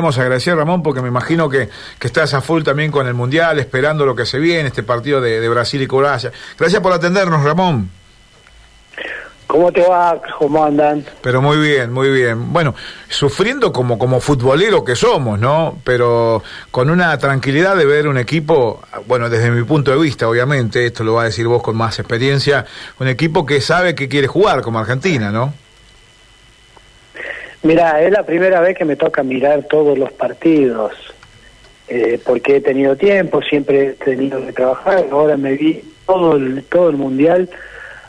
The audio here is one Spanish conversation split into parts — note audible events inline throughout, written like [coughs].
Vamos a agradecer, Ramón, porque me imagino que, que, estás a full también con el Mundial, esperando lo que se viene, este partido de, de Brasil y Croacia. Gracias por atendernos, Ramón. ¿Cómo te va? ¿Cómo andan? Pero muy bien, muy bien. Bueno, sufriendo como, como futbolero que somos, ¿no? Pero con una tranquilidad de ver un equipo, bueno, desde mi punto de vista, obviamente, esto lo va a decir vos con más experiencia, un equipo que sabe que quiere jugar como Argentina, ¿no? Mira, es la primera vez que me toca mirar todos los partidos, eh, porque he tenido tiempo, siempre he tenido que trabajar, ahora me vi todo el, todo el mundial,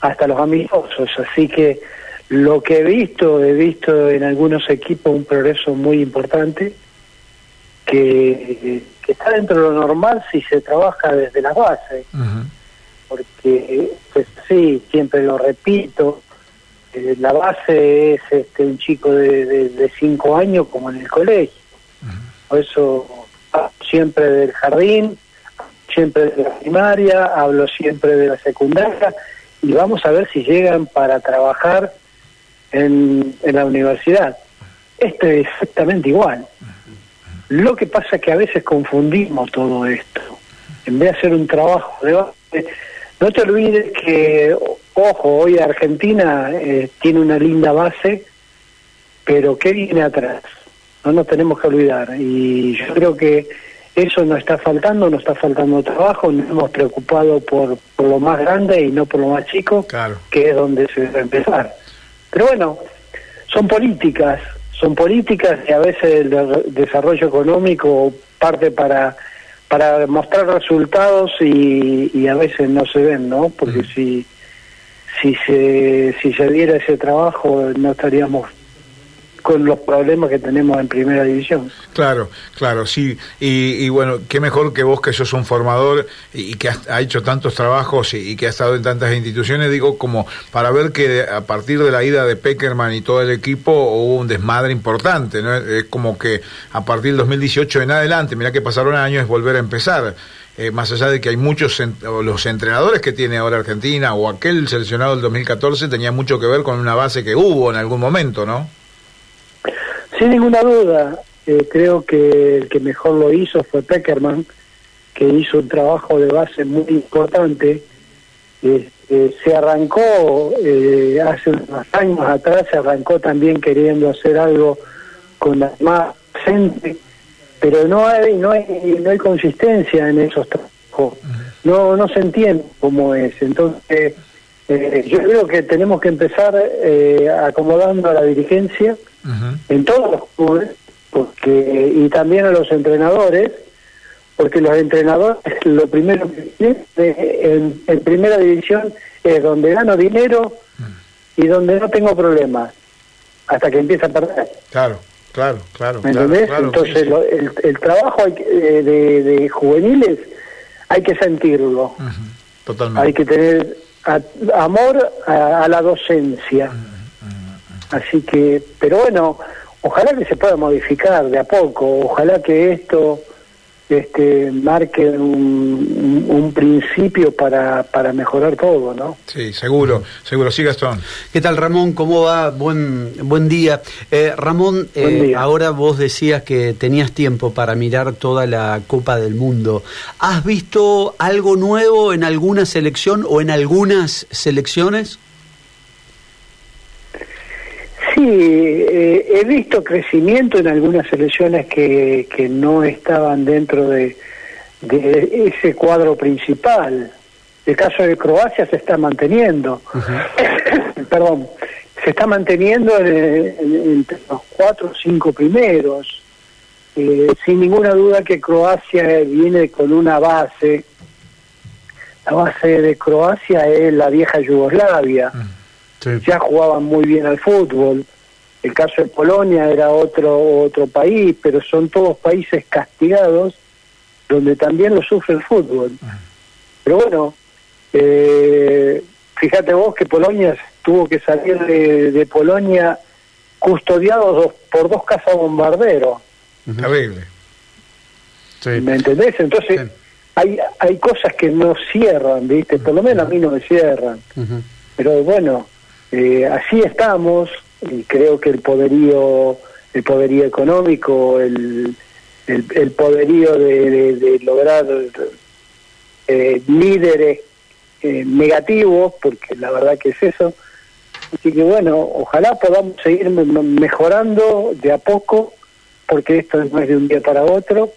hasta los amistosos, así que lo que he visto, he visto en algunos equipos un progreso muy importante, que, que está dentro de lo normal si se trabaja desde las bases, uh -huh. porque pues sí, siempre lo repito, eh, la base es este, un chico de, de, cinco años como en el colegio. Por eso siempre del jardín, siempre de la primaria, hablo siempre de la secundaria y vamos a ver si llegan para trabajar en, en la universidad. Esto es exactamente igual. Lo que pasa es que a veces confundimos todo esto. En vez de hacer un trabajo de base, no te olvides que Ojo, hoy Argentina eh, tiene una linda base, pero ¿qué viene atrás? No nos tenemos que olvidar. Y yo creo que eso nos está faltando, nos está faltando trabajo, nos hemos preocupado por, por lo más grande y no por lo más chico, claro. que es donde se debe empezar. Pero bueno, son políticas, son políticas y a veces el desarrollo económico parte para para mostrar resultados y, y a veces no se ven, ¿no? Porque mm. si si se, si se diera ese trabajo no estaríamos con los problemas que tenemos en primera división. Claro, claro, sí. Y, y bueno, qué mejor que vos que sos un formador y, que has, ha hecho tantos trabajos y, que ha estado en tantas instituciones, digo, como para ver que a partir de la ida de Peckerman y todo el equipo hubo un desmadre importante, ¿no? Es como que a partir del 2018 en adelante, mira que pasaron años, es volver a empezar. Eh, más allá de que hay muchos los entrenadores que tiene ahora Argentina o aquel seleccionado del 2014 tenía mucho que ver con una base que hubo en algún momento, ¿no? Sin ninguna duda, eh, creo que el que mejor lo hizo fue Peckerman, que hizo un trabajo de base muy importante. Eh, se arrancó eh, hace unos años atrás, se arrancó también queriendo hacer algo con la más gente, pero no hay, no hay, no hay consistencia en esos trabajos. No, no se entiende cómo es. Entonces, yo creo que tenemos que empezar acomodando a la dirigencia Uh -huh. en todos los clubes porque y también a los entrenadores porque los entrenadores lo primero que tienen en, en, primera división es donde gano dinero uh -huh. y donde no tengo problemas hasta que empieza a perder claro claro claro ¿me entendés? Claro, entonces sí. Lo, el, el, trabajo hay, eh, de, de, juveniles hay que sentirlo uh -huh. totalmente hay que tener a, amor a, a la docencia Así que, pero bueno, ojalá que se pueda modificar de a poco, ojalá que esto este marque un, un principio para, para mejorar todo, ¿no? Sí, seguro, seguro. Sí, Gastón. ¿Qué tal, Ramón? ¿Cómo va? Buen, buen día. Eh, Ramón, eh, buen día. ahora vos decías que tenías tiempo para mirar toda la Copa del Mundo. ¿Has visto algo nuevo en alguna selección o en algunas selecciones? Sí, eh, he visto crecimiento en algunas selecciones que, que no estaban dentro de, de, ese cuadro principal. El caso de Croacia se está manteniendo. Uh [coughs] -huh. Perdón, se está manteniendo en, en, entre los cuatro o cinco primeros. Eh, sin ninguna duda que Croacia viene con una base. La base de Croacia es la vieja Yugoslavia. Sí. ya jugaban muy bien al fútbol. El caso de Polonia era otro otro país, pero son todos países castigados donde también lo sufre el fútbol. Pero bueno, eh, fíjate vos que Polonia tuvo que salir de, de Polonia custodiado dos, por dos casas bombarderos. Terrible. Sí. ¿Me entendés? Entonces sí. hay hay cosas que no cierran, ¿viste? Por lo menos a mí no me cierran. Uh -huh. Pero bueno, eh, así estamos y creo que el poderío el poderío económico, el, el, poderío de, lograr eh, líderes eh, negativos, porque la verdad que es eso. Así que bueno, ojalá podamos seguir mejorando de a poco, porque esto no es de un día para otro.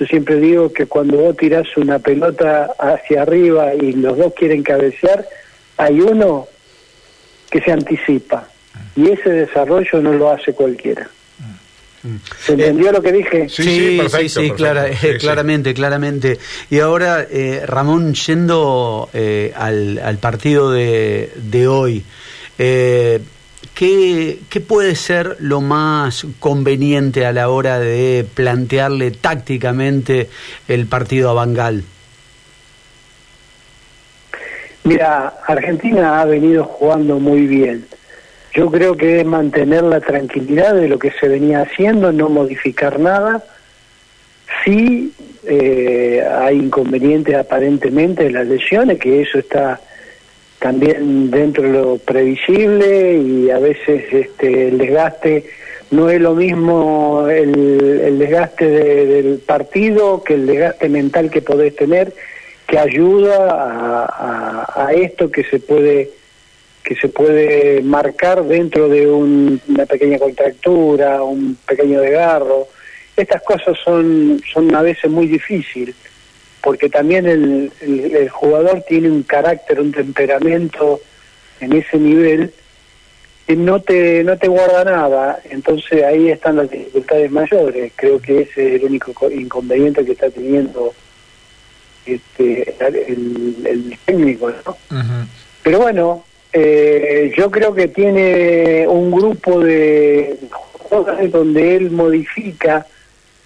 Yo siempre digo que cuando vos tirás una pelota hacia arriba y los dos quieren cabecear, hay uno que se anticipa y ese desarrollo no lo hace cualquiera. ¿Se entendió lo que dije? Sí, sí, sí, sí, claramente, claramente. Y ahora, eh, Ramón, yendo eh, al, al, partido de, de hoy, eh, ¿qué, ¿qué, puede ser lo más conveniente a la hora de plantearle tácticamente el partido a Bangal? Mira, Argentina ha venido jugando muy bien yo creo que es mantener la tranquilidad de lo que se venía haciendo, no modificar nada. Sí eh, hay inconvenientes aparentemente de las lesiones, que eso está también dentro de lo previsible y a veces este, el desgaste no es lo mismo el, desgaste del partido que el desgaste mental que podés tener, que ayuda a esto que se puede que se puede marcar dentro de una pequeña contractura, un pequeño desgarro. Estas cosas son, son a veces muy difíciles, porque también el, el, jugador tiene un carácter, un temperamento en ese nivel que no te, no te guarda nada, entonces ahí están las dificultades mayores. Creo que ese es el único inconveniente que está teniendo este, el, el técnico, ¿no? Pero bueno, eh, yo creo que tiene un grupo de cosas donde él modifica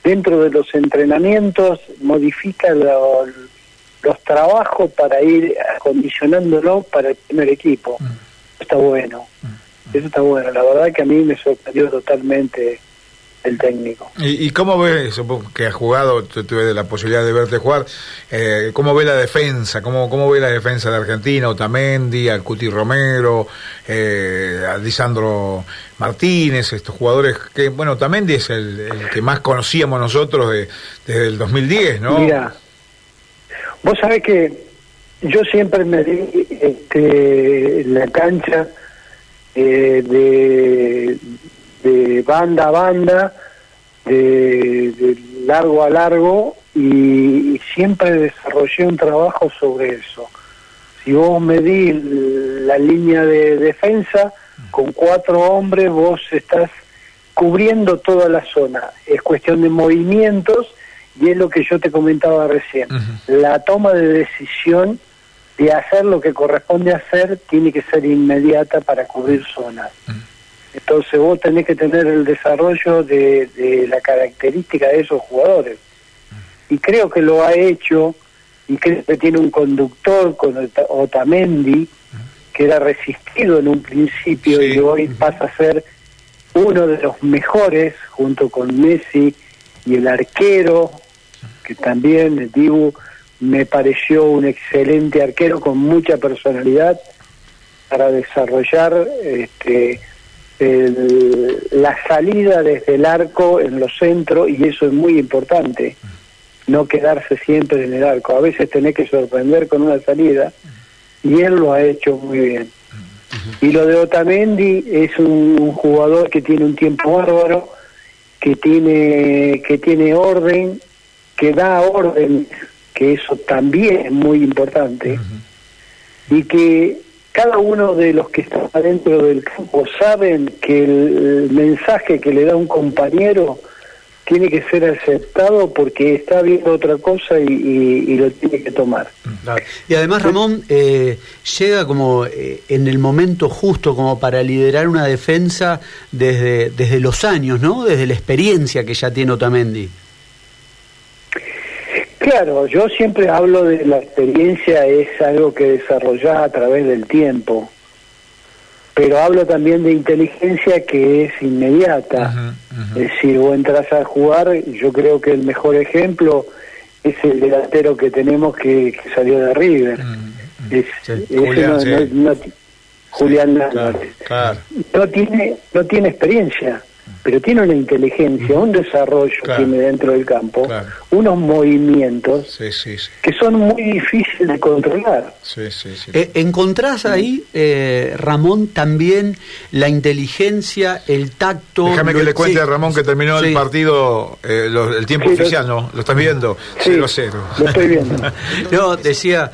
dentro de los entrenamientos, modifica los trabajos para ir acondicionándolo para el primer equipo. Mm. Está bueno, mm. eso está bueno. La verdad que a mí me sorprendió totalmente el técnico. ¿Y, cómo ves, que has jugado, tuve la posibilidad de verte jugar, eh, cómo ve la defensa, cómo, cómo ve la defensa de Argentina, Otamendi, Alcuti Romero, eh, Lisandro Martínez, estos jugadores que, bueno, Otamendi es el, que más conocíamos nosotros de, desde el 2010, ¿no? Mira, vos sabés que yo siempre me di este, la cancha eh, de de banda a banda, de, largo a largo, y, siempre desarrollé un trabajo sobre eso. Si vos medís la línea de defensa, con cuatro hombres vos estás cubriendo toda la zona. Es cuestión de movimientos y es lo que yo te comentaba recién. La toma de decisión de hacer lo que corresponde hacer tiene que ser inmediata para cubrir zonas. Entonces vos tenés que tener el desarrollo de, la característica de esos jugadores. Y creo que lo ha hecho, y creo que tiene un conductor con Otamendi, que era resistido en un principio y hoy pasa a ser uno de los mejores, junto con Messi y el arquero, que también, el Dibu, me pareció un excelente arquero con mucha personalidad para desarrollar este, la salida desde el arco en los centros y eso es muy importante, no quedarse siempre en el arco. A veces tenés que sorprender con una salida y él lo ha hecho muy bien. Y lo de Otamendi es un, jugador que tiene un tiempo bárbaro, que tiene, que tiene orden, que da orden, que eso también es muy importante, y que cada uno de los que están adentro del campo saben que el mensaje que le da un compañero tiene que ser aceptado porque está viendo otra cosa y, lo tiene que tomar. Y además, Ramón, eh, llega como eh, en el momento justo como para liderar una defensa desde, desde los años, ¿no? Desde la experiencia que ya tiene Otamendi. Claro, yo siempre hablo de la experiencia, es algo que desarrollás a través del tiempo, pero hablo también de inteligencia que es inmediata. Es decir, vos entras a jugar, yo creo que el mejor ejemplo es el delantero que tenemos que, salió de River. Julián, no, tiene no tiene experiencia pero tiene una inteligencia, un desarrollo tiene dentro del campo, unos movimientos que son muy difíciles de controlar. Eh, ¿Encontrás ahí, eh, Ramón, también la inteligencia, el tacto? Déjame que le cuente a Ramón que terminó el partido, eh, el tiempo oficial, ¿no? ¿Lo estás viendo? 0-0. Lo estoy viendo. [laughs] no, decía,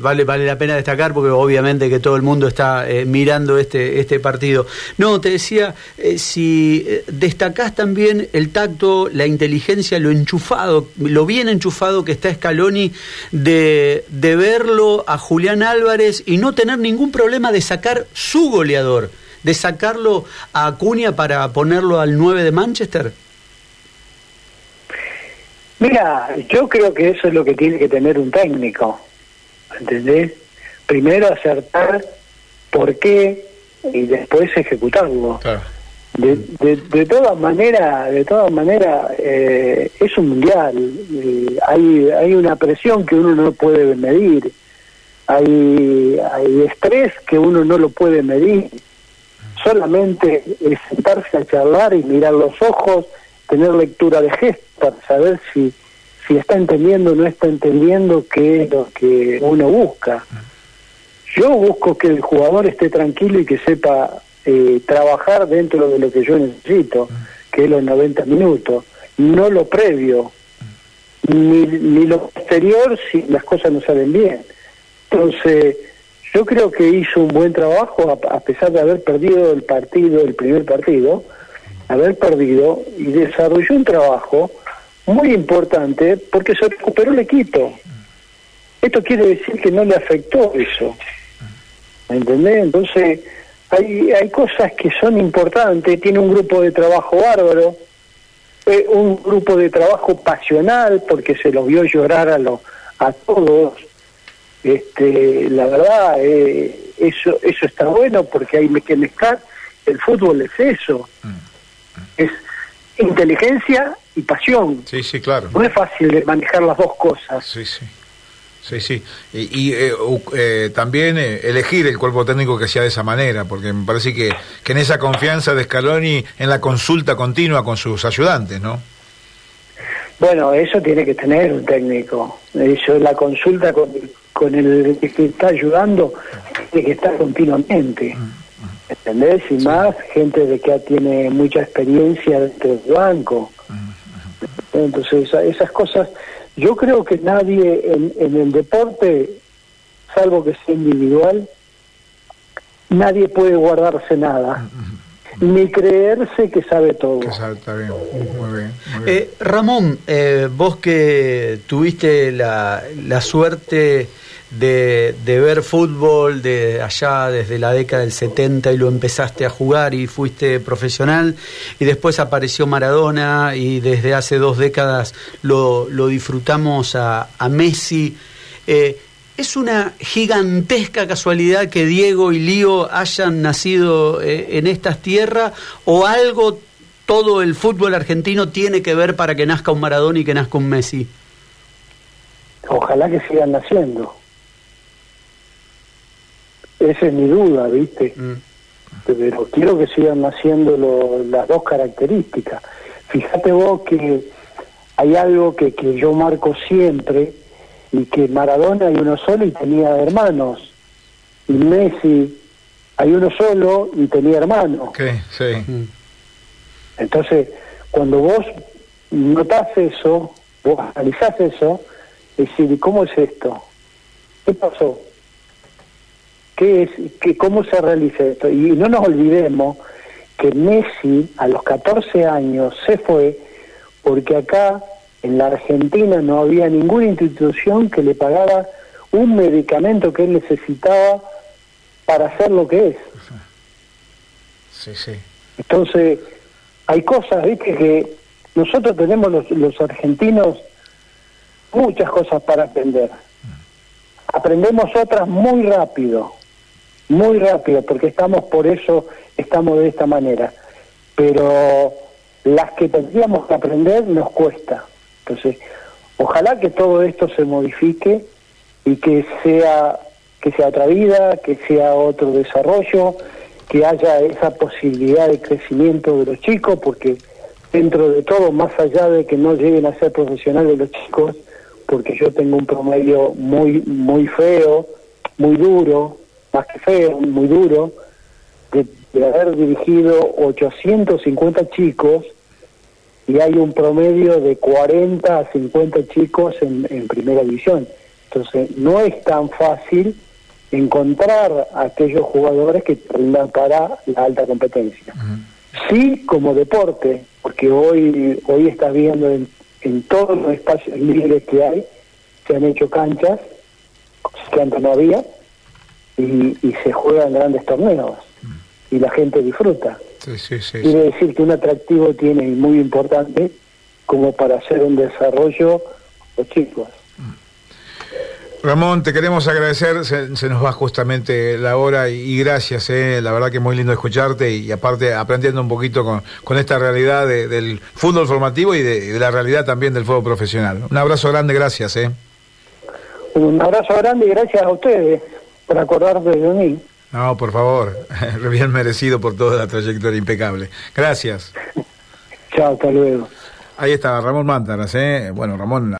vale, vale la pena destacar porque obviamente que todo el mundo está mirando este, este partido. No, te decía, si destacás también el tacto, la inteligencia, lo enchufado, lo bien enchufado que está Scaloni de, de verlo a Julián Álvarez y no tener ningún problema de sacar su goleador, de sacarlo a Acuña para ponerlo al 9 de Manchester? Mira, yo creo que eso es lo que tiene que tener un técnico, ¿entendés? Primero acertar por qué y después ejecutarlo. De, de, todas maneras, de todas maneras, eh, es un mundial. Eh, hay, hay una presión que uno no puede medir. Hay, hay estrés que uno no lo puede medir. Solamente es sentarse a charlar y mirar los ojos, tener lectura de gestos para saber si, si está entendiendo o no está entendiendo qué es lo que uno busca. Yo busco que el jugador esté tranquilo y que sepa eh, trabajar dentro de lo que yo necesito, que es los 90 minutos, no lo previo, ni, ni lo posterior si las cosas no salen bien. Entonces, yo creo que hizo un buen trabajo a, pesar de haber perdido el partido, el primer partido, haber perdido y desarrolló un trabajo muy importante porque se recuperó el equipo. Esto quiere decir que no le afectó eso. ¿Me entendés? Entonces, hay, hay cosas que son importantes, tiene un grupo de trabajo bárbaro, eh, un grupo de trabajo pasional, porque se los vio llorar a, los a todos. Este, la verdad, eh, eso, eso está bueno porque hay que mezclar. El fútbol es eso, mm, mm. es inteligencia y pasión. Sí, sí, claro. No es fácil manejar las dos cosas. Sí, sí. Sí, sí. Y, eh, eh, también eh, elegir el cuerpo técnico que sea de esa manera, porque me parece que, que en esa confianza de Scaloni, en la consulta continua con sus ayudantes, ¿no? Bueno, eso tiene que tener un técnico. Eso, la consulta con, con el que está ayudando tiene que estar continuamente. Mm, mm. ¿Entendés? Y más gente de que tiene mucha experiencia dentro del banco. Mm, Entonces, esas cosas yo creo que nadie en, el deporte, salvo que sea individual, nadie puede guardarse nada. Ni creerse que sabe todo. está bien. Muy bien, eh, Ramón, eh, vos que tuviste la, la suerte de, de, ver fútbol de allá desde la década del 70 y lo empezaste a jugar y fuiste profesional y después apareció Maradona y desde hace dos décadas lo, lo disfrutamos a, a Messi. Eh, ¿Es una gigantesca casualidad que Diego y Lío hayan nacido eh, en estas tierras o algo todo el fútbol argentino tiene que ver para que nazca un Maradona y que nazca un Messi? Ojalá que sigan naciendo. Esa es mi duda, ¿viste? Mm. Pero quiero que sigan naciendo las dos características. Fíjate vos que hay algo que, que yo marco siempre, y que Maradona hay uno solo y tenía hermanos. Y Messi hay uno solo y tenía hermanos. sí. Mm. Entonces, cuando vos notás eso, vos analizás eso, decís, ¿cómo es esto? ¿Qué pasó? Qué es, que, cómo se realiza esto. Y no nos olvidemos que Messi a los 14 años se fue porque acá en la Argentina no había ninguna institución que le pagara un medicamento que él necesitaba para hacer lo que es. Sí, sí. Entonces, hay cosas, viste, que nosotros tenemos los, los argentinos muchas cosas para aprender. Aprendemos otras muy rápido muy rápido, porque estamos por eso, estamos de esta manera. Pero las que tendríamos que aprender nos cuesta. Entonces, ojalá que todo esto se modifique y que sea que sea otra vida, que sea otro desarrollo que haya esa posibilidad de crecimiento de los chicos, porque dentro de todo, más allá de que no lleguen a ser profesionales los chicos, porque yo tengo un promedio muy muy feo, muy duro, más que feo, muy duro, de, haber dirigido 850 chicos y hay un promedio de 40 a 50 chicos en, en primera división. Entonces, no es tan fácil encontrar a aquellos jugadores que tengan para la alta competencia. Sí, como deporte, porque hoy hoy estás viendo en, en todos los espacios libres que hay, se han hecho canchas que antes no había y, y se juegan grandes torneos y la gente disfruta. Quiere decir que un atractivo tiene muy importante como para hacer un desarrollo los chicos. Ramón, te queremos agradecer, se, nos va justamente la hora y, gracias, eh. la verdad que es muy lindo escucharte y, aparte aprendiendo un poquito con, con esta realidad del fútbol formativo y de, la realidad también del fútbol profesional. Un abrazo grande, gracias. Eh. Un abrazo grande y gracias a ustedes por acordarse de mí. No, por favor, [laughs] bien merecido por toda la trayectoria impecable. Gracias. [laughs] Chao, hasta luego. Ahí está Ramón Mántaras, ¿eh? Bueno, Ramón...